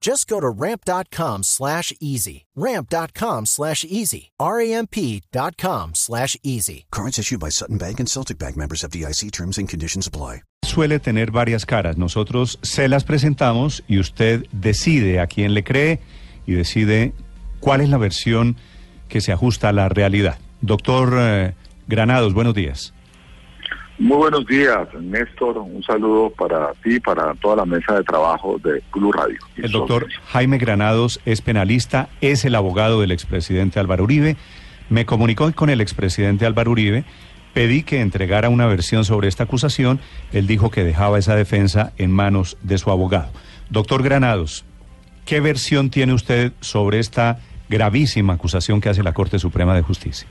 Just go to ramp.com slash easy. Ramp.com slash easy. R-A-M-P.com slash easy. Cards issued by Sutton Bank and Celtic Bank members of DIC terms and conditions apply. Suele tener varias caras. Nosotros se las presentamos y usted decide a quién le cree y decide cuál es la versión que se ajusta a la realidad. Doctor eh, Granados, buenos días. Muy buenos días, Néstor. Un saludo para ti y para toda la mesa de trabajo de Blue Radio. El doctor Jaime Granados es penalista, es el abogado del expresidente Álvaro Uribe. Me comunicó con el expresidente Álvaro Uribe, pedí que entregara una versión sobre esta acusación. Él dijo que dejaba esa defensa en manos de su abogado. Doctor Granados, ¿qué versión tiene usted sobre esta gravísima acusación que hace la Corte Suprema de Justicia?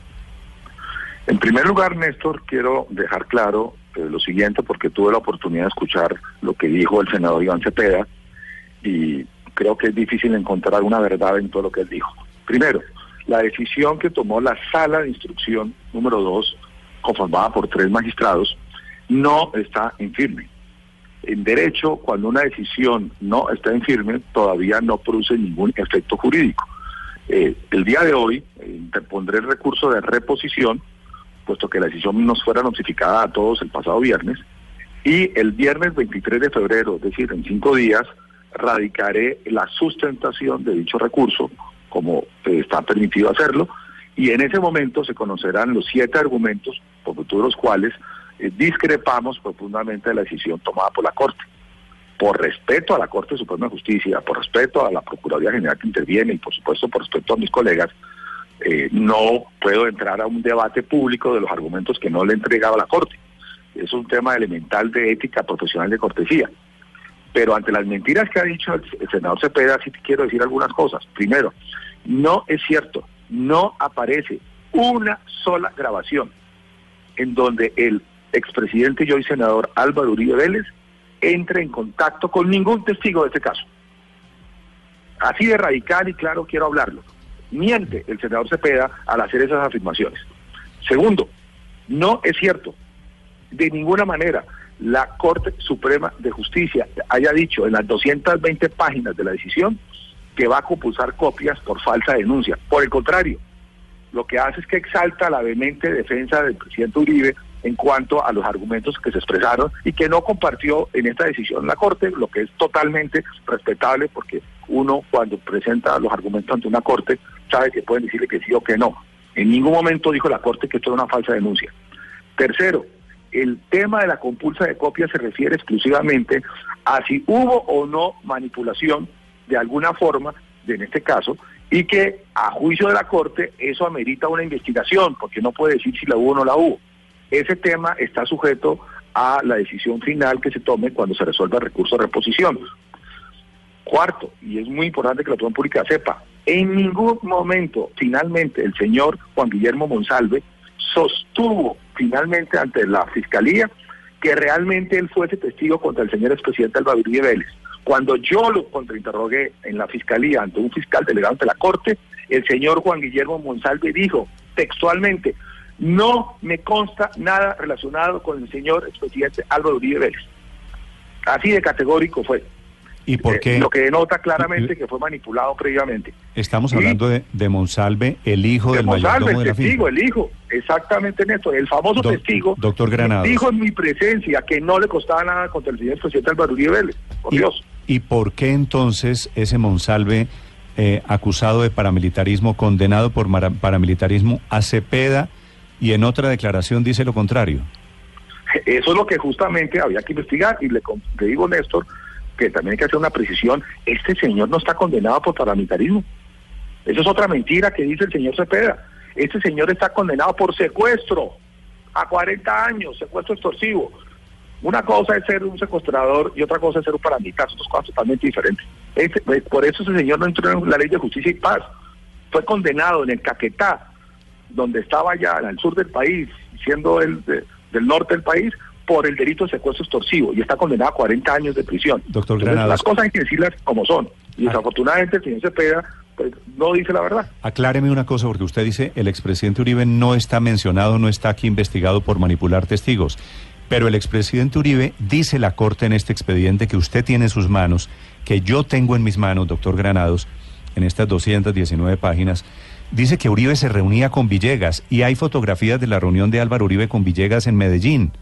En primer lugar, Néstor, quiero dejar claro eh, lo siguiente, porque tuve la oportunidad de escuchar lo que dijo el senador Iván Cepeda y creo que es difícil encontrar alguna verdad en todo lo que él dijo. Primero, la decisión que tomó la sala de instrucción número dos, conformada por tres magistrados, no está en firme. En derecho, cuando una decisión no está en firme, todavía no produce ningún efecto jurídico. Eh, el día de hoy eh, interpondré el recurso de reposición puesto que la decisión nos fuera notificada a todos el pasado viernes. Y el viernes 23 de febrero, es decir, en cinco días, radicaré la sustentación de dicho recurso, como eh, está permitido hacerlo, y en ese momento se conocerán los siete argumentos por los cuales eh, discrepamos profundamente de la decisión tomada por la Corte. Por respeto a la Corte Suprema de Justicia, por respeto a la Procuraduría General que interviene y por supuesto por respeto a mis colegas, eh, no puedo entrar a un debate público de los argumentos que no le he entregado a la Corte. Es un tema elemental de ética profesional de cortesía. Pero ante las mentiras que ha dicho el, senador Cepeda, sí quiero decir algunas cosas. Primero, no es cierto, no aparece una sola grabación en donde el expresidente y hoy senador Álvaro Uribe Vélez entre en contacto con ningún testigo de este caso. Así de radical y claro quiero hablarlo. Miente el senador Cepeda al hacer esas afirmaciones. Segundo, no es cierto de ninguna manera la Corte Suprema de Justicia haya dicho en las 220 páginas de la decisión que va a compulsar copias por falsa denuncia. Por el contrario, lo que hace es que exalta la vehemente defensa del presidente Uribe en cuanto a los argumentos que se expresaron y que no compartió en esta decisión la Corte, lo que es totalmente respetable porque uno cuando presenta los argumentos ante una Corte sabe que pueden decirle que sí o que no. En ningún momento dijo la Corte que esto era una falsa denuncia. Tercero, el tema de la compulsa de copia se refiere exclusivamente a si hubo o no manipulación de alguna forma, de, en este caso, y que a juicio de la Corte eso amerita una investigación, porque no puede decir si la hubo o no la hubo. Ese tema está sujeto a la decisión final que se tome cuando se resuelva el recurso de reposición. Cuarto, y es muy importante que la opinión pública sepa, en ningún momento, finalmente, el señor Juan Guillermo Monsalve sostuvo finalmente ante la Fiscalía que realmente él fuese testigo contra el señor expresidente Álvaro Uribe Vélez. Cuando yo lo contrainterrogué en la Fiscalía ante un fiscal delegado ante la Corte, el señor Juan Guillermo Monsalve dijo textualmente, no me consta nada relacionado con el señor expresidente Álvaro Uribe Vélez. Así de categórico fue. ¿Y por Eh, qué? Lo que denota claramente que fue manipulado previamente. Estamos hablando de, de Monsalve, el hijo De del Monsalve, mayordomo de el la finca. testigo, el hijo, exactamente Néstor, el famoso Doc- testigo doctor Granados. dijo en mi presencia que no le costaba nada contra el señor presidente Álvaro Uribe Vélez, por ¿Y, Dios. ¿Y por qué entonces ese Monsalve, eh, acusado de paramilitarismo, condenado por paramilitarismo, a Cepeda y en otra declaración dice lo contrario? Eso es lo que justamente había que investigar y le, le digo, Néstor, que también hay que hacer una precisión, este señor no está condenado por paramilitarismo. Eso es otra mentira que dice el señor Cepeda. Este señor está condenado por secuestro a 40 años, secuestro extorsivo. Una cosa es ser un secuestrador y otra cosa es ser un paramilitar, son dos cosas totalmente diferentes. Este, pues, por eso ese señor no entró en la ley de justicia y paz. Fue condenado en el Caquetá, donde estaba en el sur del país, siendo el del norte del país, por el delito de secuestro extorsivo y está condenado a 40 años de prisión. Doctor Granados. las cosas hay que decirlas como son. Y desafortunadamente el señor Cepeda pues, no dice la verdad. Acláreme una cosa, porque usted dice el expresidente Uribe no está mencionado, no está aquí investigado por manipular testigos. Pero el expresidente Uribe dice la Corte en este expediente que usted tiene en sus manos, que yo tengo en mis manos, doctor Granados, en estas 219 páginas, dice que Uribe se reunía con Villegas y hay fotografías de la reunión de Álvaro Uribe con Villegas en Medellín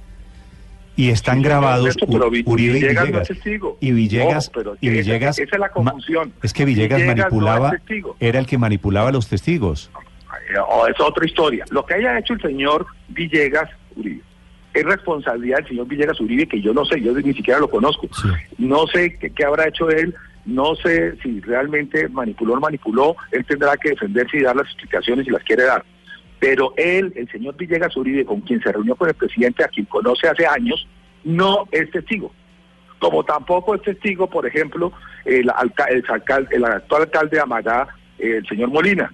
y están grabados Uribe Villegas, y Villegas. No y Villegas, y Villegas esa, es la confusión. Es que Villegas, manipulaba, era el que manipulaba a los testigos. Oh, es otra historia. Lo que haya hecho el señor Villegas Uribe es responsabilidad del señor Villegas Uribe, que yo no sé, yo ni siquiera lo conozco. No sé qué, qué, habrá hecho él, no sé si realmente manipuló o manipuló, él tendrá que defenderse y dar las explicaciones si las quiere dar. Pero él, el señor Villegas Uribe, con quien se reunió con el presidente, a quien conoce hace años, no es testigo. Como tampoco es testigo, por ejemplo, el, alcalde, el actual alcalde de Amagá, el señor Molina,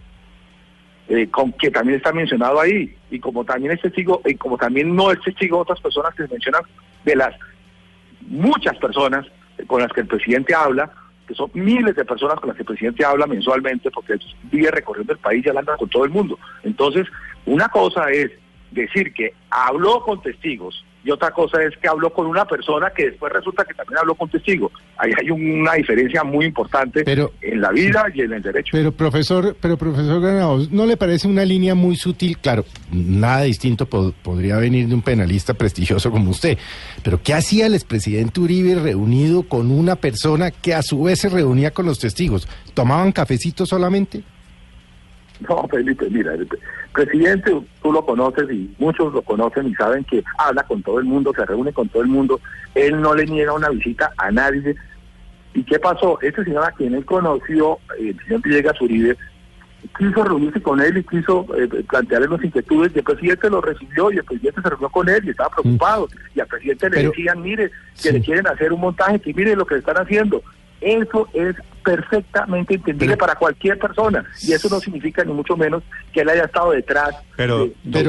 eh, con que también está mencionado ahí, y como también es testigo, y como también no es testigo otras personas que se mencionan de las muchas personas con las que el presidente habla, son miles de personas con las que el presidente habla mensualmente, porque vive recorriendo el país y hablando con todo el mundo. Entonces, una cosa es decir que habló con testigos y otra cosa es que habló con una persona que después resulta que también habló con testigos. Ahí hay una diferencia muy importante en la vida y en el derecho. Pero profesor, pero profesor Granados, ¿no le parece una línea muy sutil? Claro, nada distinto podría venir de un penalista prestigioso como usted. Pero ¿qué hacía el expresidente Uribe reunido con una persona que a su vez se reunía con los testigos? ¿Tomaban cafecito solamente? No, Felipe, mira, presidente, tú lo conoces y muchos lo conocen y saben que habla con todo el mundo, se reúne con todo el mundo, él no le niega una visita a nadie. ¿Y qué pasó? Este señor a quien él conoció, el señor Villegas Uribe, quiso reunirse con él y quiso eh, plantearle las inquietudes y el presidente lo recibió y el presidente se reunió con él y estaba preocupado. Y al presidente le decían, mire, que le quieren hacer un montaje, que mire lo que le están haciendo. Eso es perfectamente entendible para cualquier persona y eso no significa ni mucho menos que él haya estado detrás pero, de,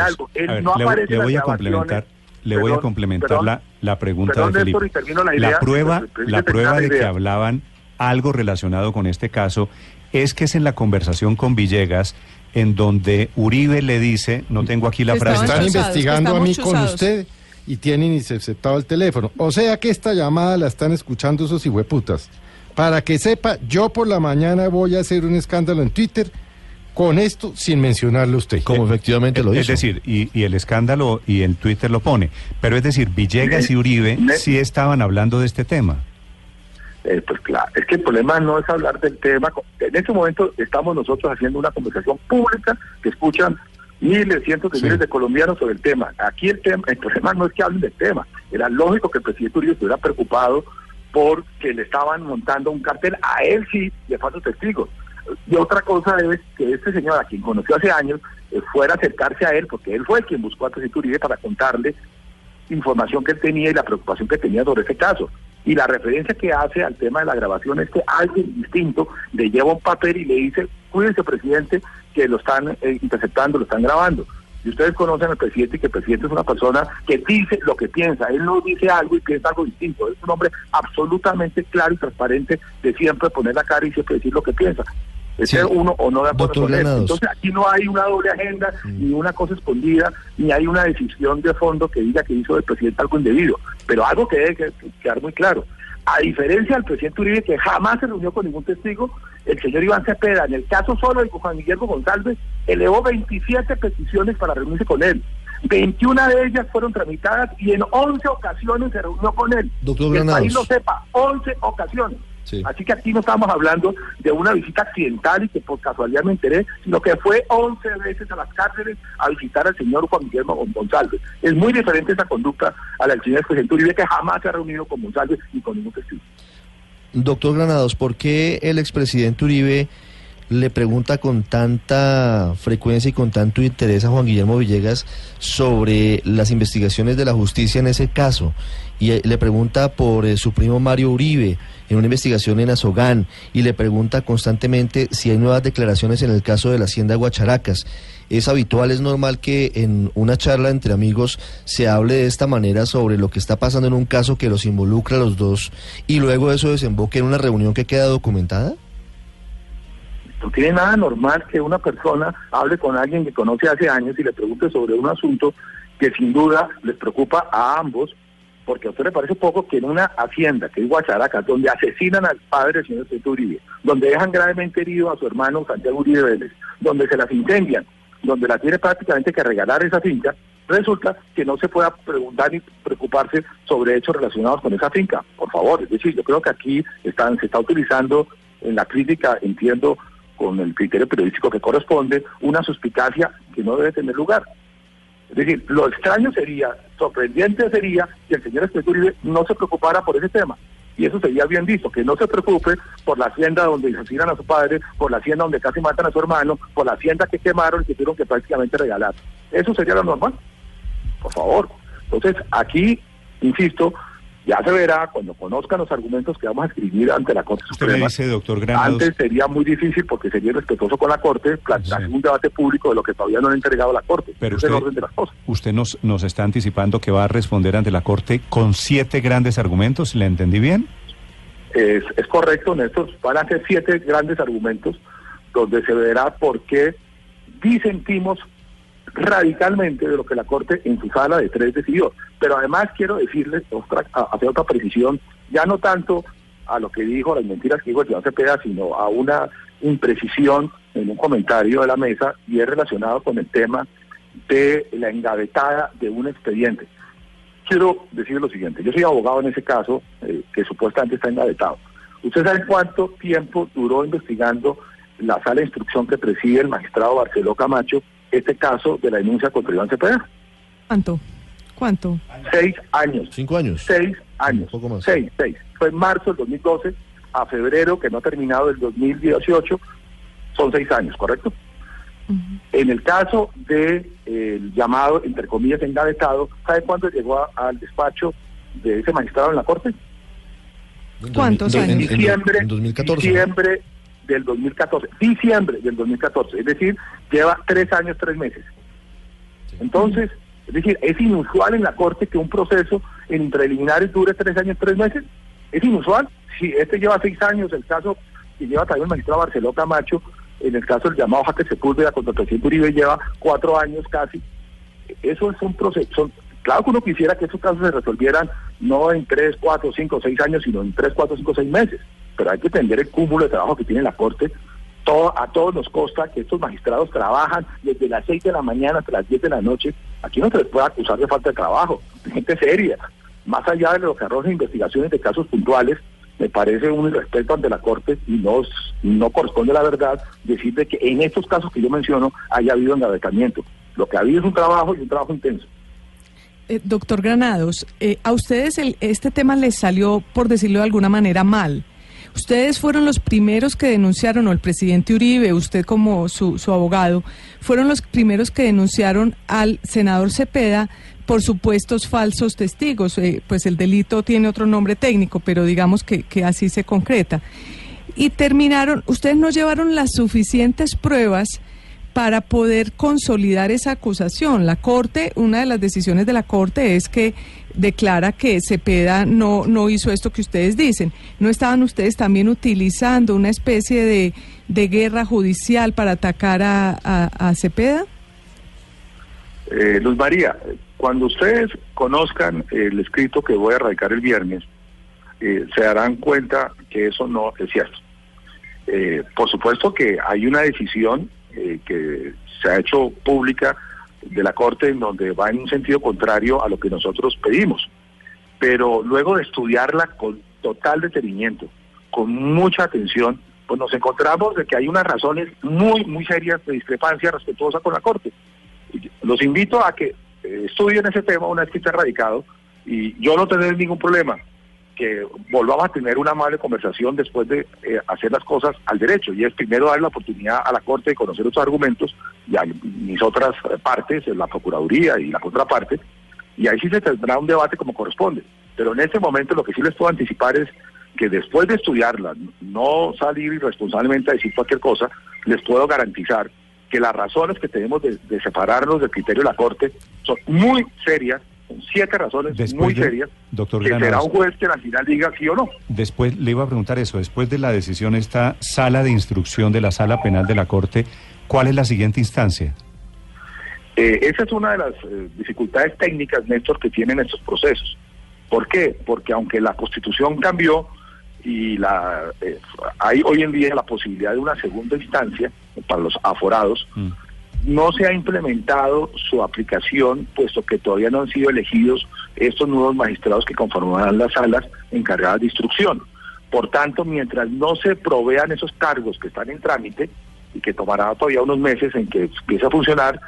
algo. Él no aparece le, voy a complementar le voy a complementar la, la pregunta de Felipe. La, prueba, la prueba de que hablaban algo relacionado con este caso es que es en la conversación con Villegas en donde Uribe le dice, no tengo aquí la frase. Están investigando a mí con usted y tienen interceptado el teléfono. O sea que esta llamada la están escuchando esos hijueputas. Para que sepa, yo por la mañana voy a hacer un escándalo en Twitter con esto sin mencionarlo usted. Como efectivamente lo dice. Es decir, y, el escándalo y el Twitter lo pone. Pero es decir, Villegas y Uribe sí estaban hablando de este tema. Eh, pues claro, es que el problema no es hablar del tema. En este momento estamos nosotros haciendo una conversación pública que escuchan miles, cientos de miles de colombianos sobre el tema. Aquí el tema, el problema no es que hablen del tema. Era lógico que el presidente Uribe estuviera preocupado porque le estaban montando un cartel a él sí de falsos testigos. Y otra cosa es que este señor, a quien conoció hace años, eh, fuera a acercarse a él, porque él fue quien buscó a presidente Uribe para contarle información que él tenía y la preocupación que tenía sobre ese caso. Y la referencia que hace al tema de la grabación es que alguien distinto le lleva un papel y le dice, cuídense presidente, que lo están eh, interceptando, lo están grabando. Y ustedes conocen al presidente que el presidente es una persona que dice lo que piensa. Él no dice algo y piensa algo distinto. Es un hombre absolutamente claro y transparente de siempre poner la cara y siempre decir lo que piensa. Es ser uno o no de acuerdo con él. Entonces aquí no hay una doble agenda, mm. ni una cosa escondida, ni hay una decisión de fondo que diga que hizo el presidente algo indebido. Pero algo que debe quedar muy claro. A diferencia del presidente Uribe, que jamás se reunió con ningún testigo, el señor Iván Cepeda, en el caso solo de Juan Guillermo González, elevó 27 peticiones para reunirse con él. 21 de ellas fueron tramitadas y en 11 ocasiones se reunió con él. Doctor que el país lo sepa, 11 ocasiones. Así que aquí no estamos hablando de una visita accidental y que por casualidad me enteré, sino que fue 11 veces a las cárceles a visitar al señor Juan Guillermo González. Es muy diferente esa conducta a la del señor presidente Uribe, que jamás se ha reunido con González ni con ningún testigo. Doctor Granados, ¿por qué el expresidente Uribe le pregunta con tanta frecuencia y con tanto interés a Juan Guillermo Villegas sobre las investigaciones de la justicia en ese caso. Y eh, le pregunta por eh, su primo Mario Uribe en una investigación en Azogán y le pregunta constantemente si hay nuevas declaraciones en el caso de la hacienda Guacharacas. Es habitual, es normal que en una charla entre amigos se hable de esta manera sobre lo que está pasando en un caso que los involucra a los dos y luego eso desemboque en una reunión que queda documentada? No tiene nada normal que una persona hable con alguien que conoce hace años y le pregunte sobre un asunto que sin duda les preocupa a ambos, porque a usted le parece poco que en una hacienda, que es Guacharaca, donde asesinan al padre del señor César Uribe, donde dejan gravemente herido a su hermano Santiago Uribe Vélez, donde se las incendian, donde la tiene prácticamente que regalar esa finca, resulta que no se pueda preguntar ni preocuparse sobre hechos relacionados con esa finca. Por favor, es decir, yo creo que aquí están, se está utilizando en la crítica, entiendo, con el criterio periodístico que corresponde, una suspicacia que no debe tener lugar. Es decir, lo extraño sería, sorprendente sería que el señor Uribe no se preocupara por ese tema. Y eso sería bien visto, que no se preocupe por la hacienda donde asesinan a su padre, por la hacienda donde casi matan a su hermano, por la hacienda que quemaron y que tuvieron que prácticamente regalar. Eso sería lo normal. Por favor. Entonces, aquí, insisto, ya se verá cuando conozcan los argumentos que vamos a escribir ante la Corte Suprema. Dice, doctor Antes sería muy difícil porque sería respetuoso con la Corte plantear un debate público de lo que todavía no han entregado a la Corte. Pero usted, orden de las cosas. usted nos, nos está anticipando que va a responder ante la Corte con siete grandes argumentos. ¿Le entendí bien? Es, es correcto, Néstor. Van a ser siete grandes argumentos donde se verá por qué disentimos radicalmente de lo que la Corte en su sala de tres decidió. Pero además quiero decirles, otra, hacer otra precisión, ya no tanto a lo que dijo, las mentiras que dijo el señor Cepeda, sino a una imprecisión en un comentario de la mesa y es relacionado con el tema de la engavetada de un expediente. Quiero decir lo siguiente, yo soy abogado en ese caso, eh, que supuestamente está engavetado. ¿Usted sabe cuánto tiempo duró investigando la sala de instrucción que preside el magistrado Barceló Camacho este caso de la denuncia contra Iván Cepeda. ¿Cuánto? ¿Cuánto? Seis años. ¿Cinco años? Seis años. Un poco más. Seis, seis. Fue en marzo del 2012 a febrero, que no ha terminado el 2018, son seis años, ¿correcto? En el caso del de, llamado, entre comillas, engavetado, ¿sabe cuándo llegó al despacho de ese magistrado en la Corte? ¿Cuántos años? En diciembre, en 2014, diciembre del 2014, diciembre del 2014, es decir, lleva tres años, tres meses. Entonces, es decir, es inusual en la Corte que un proceso en preliminares dure tres años, tres meses. Es inusual. Si este lleva seis años, el caso que lleva también el magistrado Barceló Camacho, en el caso del llamado Jaque Sepúlveda contra presidente Uribe, lleva cuatro años casi. Eso es un proceso. Claro que uno quisiera que esos casos se resolvieran no en tres, cuatro, cinco, seis años, sino en tres, cuatro, cinco, seis meses pero hay que entender el cúmulo de trabajo que tiene la Corte. A todos nos consta que estos magistrados trabajan desde las 6 de la mañana hasta las 10 de la noche. Aquí no se les puede acusar de falta de trabajo, gente seria. Más allá de lo que arroja investigaciones de casos puntuales, me parece un irrespeto ante la Corte y no, no corresponde la verdad decirte que en estos casos que yo menciono haya habido engavetamiento. Lo que ha habido es un trabajo y un trabajo intenso. Eh, doctor Granados, eh, a ustedes el, este tema les salió, por decirlo de alguna manera, mal. Ustedes fueron los primeros que denunciaron, o el presidente Uribe, usted como su, su abogado, fueron los primeros que denunciaron al senador Cepeda por supuestos falsos testigos. Eh, pues el delito tiene otro nombre técnico, pero digamos que, que así se concreta. Y terminaron, ustedes no llevaron las suficientes pruebas para poder consolidar esa acusación. La Corte, una de las decisiones de la Corte es que declara que Cepeda no, no hizo esto que ustedes dicen. ¿No estaban ustedes también utilizando una especie de, de guerra judicial para atacar a, a, Cepeda? Eh, Luz María, cuando ustedes conozcan el escrito que voy a radicar el viernes, eh, se darán cuenta que eso no es cierto. Eh, por supuesto que hay una decisión eh, que se ha hecho pública de la Corte en donde va en un sentido contrario a lo que nosotros pedimos. Pero luego de estudiarla con total detenimiento, con mucha atención, pues nos encontramos de que hay unas razones muy, muy serias de discrepancia respetuosa con la Corte. Los invito a que eh, estudien ese tema una vez que esté radicado y yo no tendré ningún problema que volvamos a tener una amable conversación después de eh, hacer las cosas al derecho y es primero dar la oportunidad a la Corte de conocer otros argumentos y a mis otras partes, la Procuraduría y la contraparte, y ahí sí se tendrá un debate como corresponde. Pero en este momento lo que sí les puedo anticipar es que después de estudiarla, no salir irresponsablemente a decir cualquier cosa, les puedo garantizar que las razones que tenemos de, separarnos del criterio de la Corte son muy serias, son siete razones muy serias, doctor que será un juez que al final diga sí o no. Después le iba a preguntar eso, después de la decisión esta sala de instrucción de la sala penal de la Corte, ¿cuál es la siguiente instancia? Eh, esa es una de las eh, dificultades técnicas, Néstor, que tienen estos procesos. ¿Por qué? Porque aunque la Constitución cambió, y la eh, hay hoy en día la posibilidad de una segunda instancia para los aforados. Mm. No se ha implementado su aplicación, puesto que todavía no han sido elegidos estos nuevos magistrados que conformarán las salas encargadas de instrucción. Por tanto, mientras no se provean esos cargos que están en trámite y que tomará todavía unos meses en que empiece a funcionar,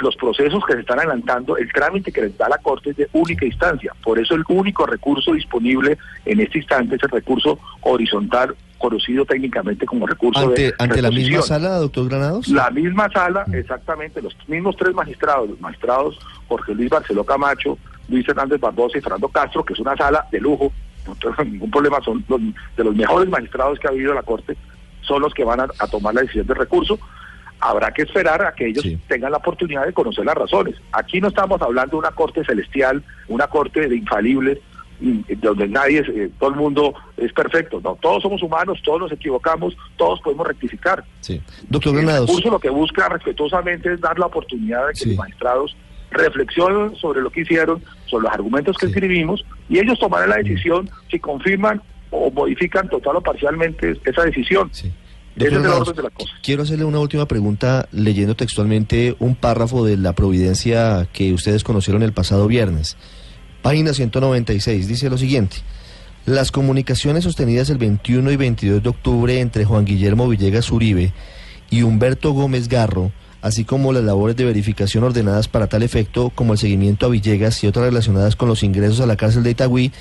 los procesos que se están adelantando, el trámite que les da la Corte es de única instancia. Por eso el único recurso disponible en este instante es el recurso horizontal, conocido técnicamente como recurso ante, de ¿Ante la misma sala, doctor Granados? La misma sala, mm. exactamente, los mismos tres magistrados, los magistrados Jorge Luis Barceló Camacho, Luis Hernández Barbosa y Fernando Castro, que es una sala de lujo, no tengo ningún problema, son de los mejores magistrados que ha habido en la Corte, son los que van a, a tomar la decisión de recurso habrá que esperar a que ellos tengan la oportunidad de conocer las razones. Aquí no estamos hablando de una corte celestial, una corte de infalibles, donde nadie, eh, todo el mundo es perfecto. No, todos somos humanos, todos nos equivocamos, todos podemos rectificar. Sí. Doctor Granados. El curso lo que busca respetuosamente es dar la oportunidad de que los magistrados reflexionen sobre lo que hicieron, sobre los argumentos que escribimos, y ellos tomarán la decisión si confirman o modifican total o parcialmente esa decisión. Sí. Quiero hacerle una última pregunta leyendo textualmente un párrafo de la providencia que ustedes conocieron el pasado viernes. Página 196 dice lo siguiente. Las comunicaciones sostenidas el 21 y 22 de octubre entre Juan Guillermo Villegas Uribe y Humberto Gómez Garro, así como las labores de verificación ordenadas para tal efecto, como el seguimiento a Villegas y otras relacionadas con los ingresos a la cárcel de Itagüí,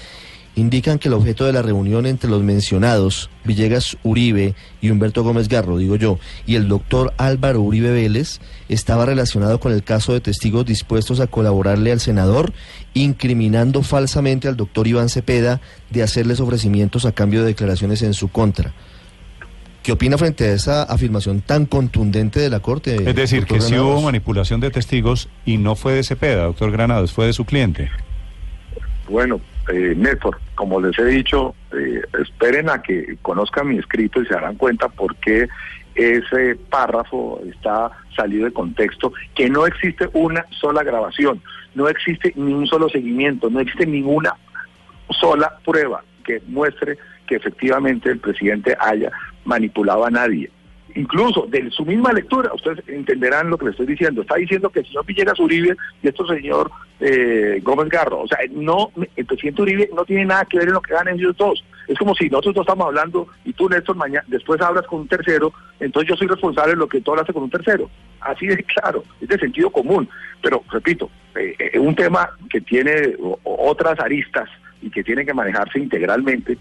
indican que el objeto de la reunión entre los mencionados, Villegas Uribe y Humberto Gómez Garro, digo yo, y el doctor Álvaro Uribe Vélez, estaba relacionado con el caso de testigos dispuestos a colaborarle al senador, incriminando falsamente al doctor Iván Cepeda de hacerles ofrecimientos a cambio de declaraciones en su contra. ¿Qué opina frente a esa afirmación tan contundente de la Corte? Es decir, que si hubo manipulación de testigos y no fue de Cepeda, doctor Granados, fue de su cliente. Bueno, eh, Néstor, como les he dicho, eh, esperen a que conozcan mi escrito y se darán cuenta por qué ese párrafo está salido de contexto, que no existe una sola grabación, no existe ni un solo seguimiento, no existe ninguna sola prueba que muestre que efectivamente el presidente haya manipulado a nadie incluso de su misma lectura, ustedes entenderán lo que le estoy diciendo, está diciendo que el señor Villegas Uribe y este señor eh, Gómez Garro, o sea, no, el presidente Uribe no tiene nada que ver en lo que ganan ellos dos. Es como si nosotros dos estamos hablando y tú, Néstor, mañana, después hablas con un tercero, entonces yo soy responsable de lo que tú hablaste con un tercero. Así de claro, es de sentido común. Pero, repito, eh, eh, un tema que tiene otras aristas y que tiene que manejarse integralmente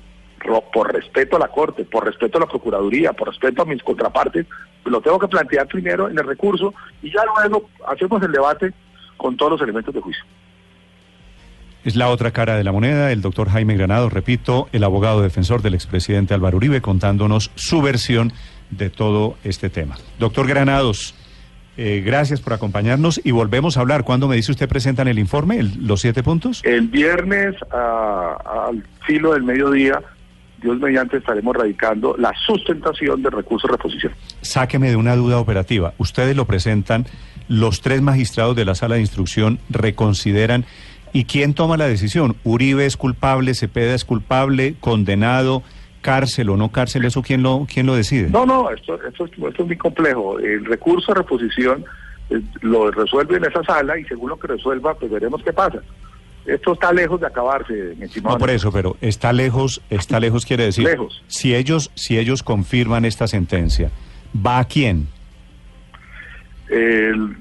por respeto a la Corte, por respeto a la Procuraduría, por respeto a mis contrapartes, lo tengo que plantear primero en el recurso y ya luego hacemos el debate con todos los elementos de juicio. Es la otra cara de la moneda, el doctor Jaime Granado, repito, el abogado defensor del expresidente Álvaro Uribe, contándonos su versión de todo este tema. Doctor Granados, eh, gracias por acompañarnos y volvemos a hablar. ¿Cuándo me dice usted presentan el informe, los siete puntos? El viernes al filo del mediodía Dios mediante estaremos radicando la sustentación del recurso de reposición. Sáqueme de una duda operativa. Ustedes lo presentan, los tres magistrados de la sala de instrucción reconsideran. ¿Y quién toma la decisión? ¿Uribe es culpable, Cepeda es culpable, condenado, cárcel o no cárcel? ¿Eso quién lo, quién lo decide? No, no, esto, esto, esto es muy complejo. El recurso de reposición eh, lo resuelve en esa sala y según lo que resuelva, pues veremos qué pasa. Esto está lejos de acabarse, mi estimado. No por eso, pero está lejos, está lejos quiere decir. Lejos. Si ellos, si ellos confirman esta sentencia, ¿va a quién? El-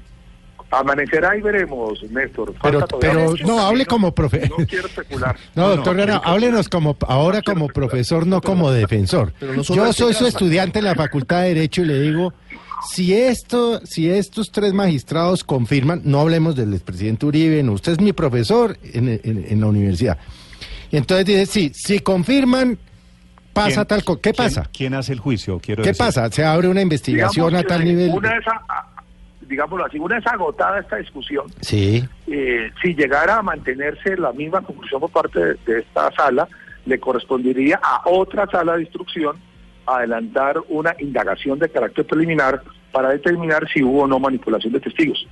amanecerá y veremos, Néstor. Pero, Falta pero mucho no, hable como profe. No quiero especular. No, No, doctor no, háblenos como, ahora como profesor, no como defensor. pero no solo Yo soy su estudiante en la Facultad de Derecho y le digo, si esto, si estos tres magistrados confirman, no hablemos del expresidente Uribe, no, usted es mi profesor en, en- en la universidad. Y entonces dice, sí, si confirman, pasa ¿Quién- tal cosa. ¿Qué pasa? ¿Quién hace el juicio? Quiero ¿Qué decir. pasa? Se abre una investigación Digamos a tal nivel. Una a- a- digámoslo así, una vez agotada esta discusión, Sí. eh, si llegara a mantenerse la misma conclusión por parte de, de esta sala, le correspondería a otra sala de instrucción adelantar una indagación de carácter preliminar para determinar si hubo o no manipulación de testigos.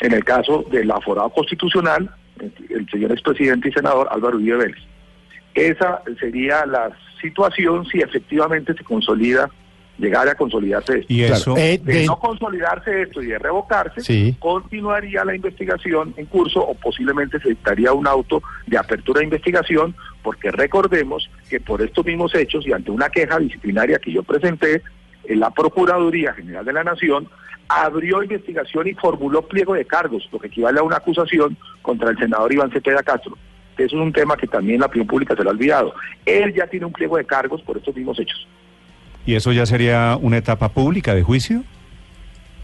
En el caso del aforado constitucional, el señor expresidente y senador Álvaro Uribe Vélez. Esa sería la situación si efectivamente se consolida, llegara a consolidarse esto. Y Claro, eso, eh, De de- no consolidarse esto y de revocarse, Sí. continuaría la investigación en curso o posiblemente se dictaría un auto de apertura de investigación, porque recordemos que por estos mismos hechos y ante una queja disciplinaria que yo presenté, eh, la Procuraduría General de la Nación abrió investigación y formuló pliego de cargos, lo que equivale a una acusación contra el senador Iván Cepeda Castro. Eso es un tema que también la opinión pública se lo ha olvidado. Él ya tiene un pliego de cargos por estos mismos hechos. ¿Y eso ya sería una etapa pública de juicio?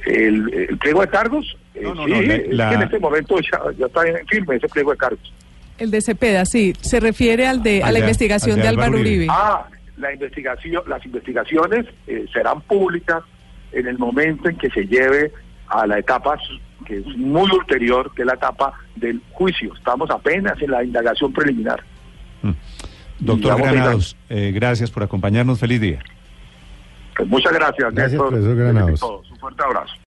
El, el pliego de cargos, eh, No, no, sí, no, la- es que la- en este momento ya, ya está en firme ese pliego de cargos. El de Cepeda, sí. Se refiere al de, a la de- investigación al de de Álvaro Uribe. Uribe. Ah, la investigación, las investigaciones eh, serán públicas en el momento en que se lleve a la etapa que es muy ulterior, que es la etapa del juicio. Estamos apenas en la indagación preliminar. Doctor Digamos, Granados, eh, gracias por acompañarnos. Feliz día. Muchas gracias, Gracias, Néstor. profesor. Un fuerte abrazo.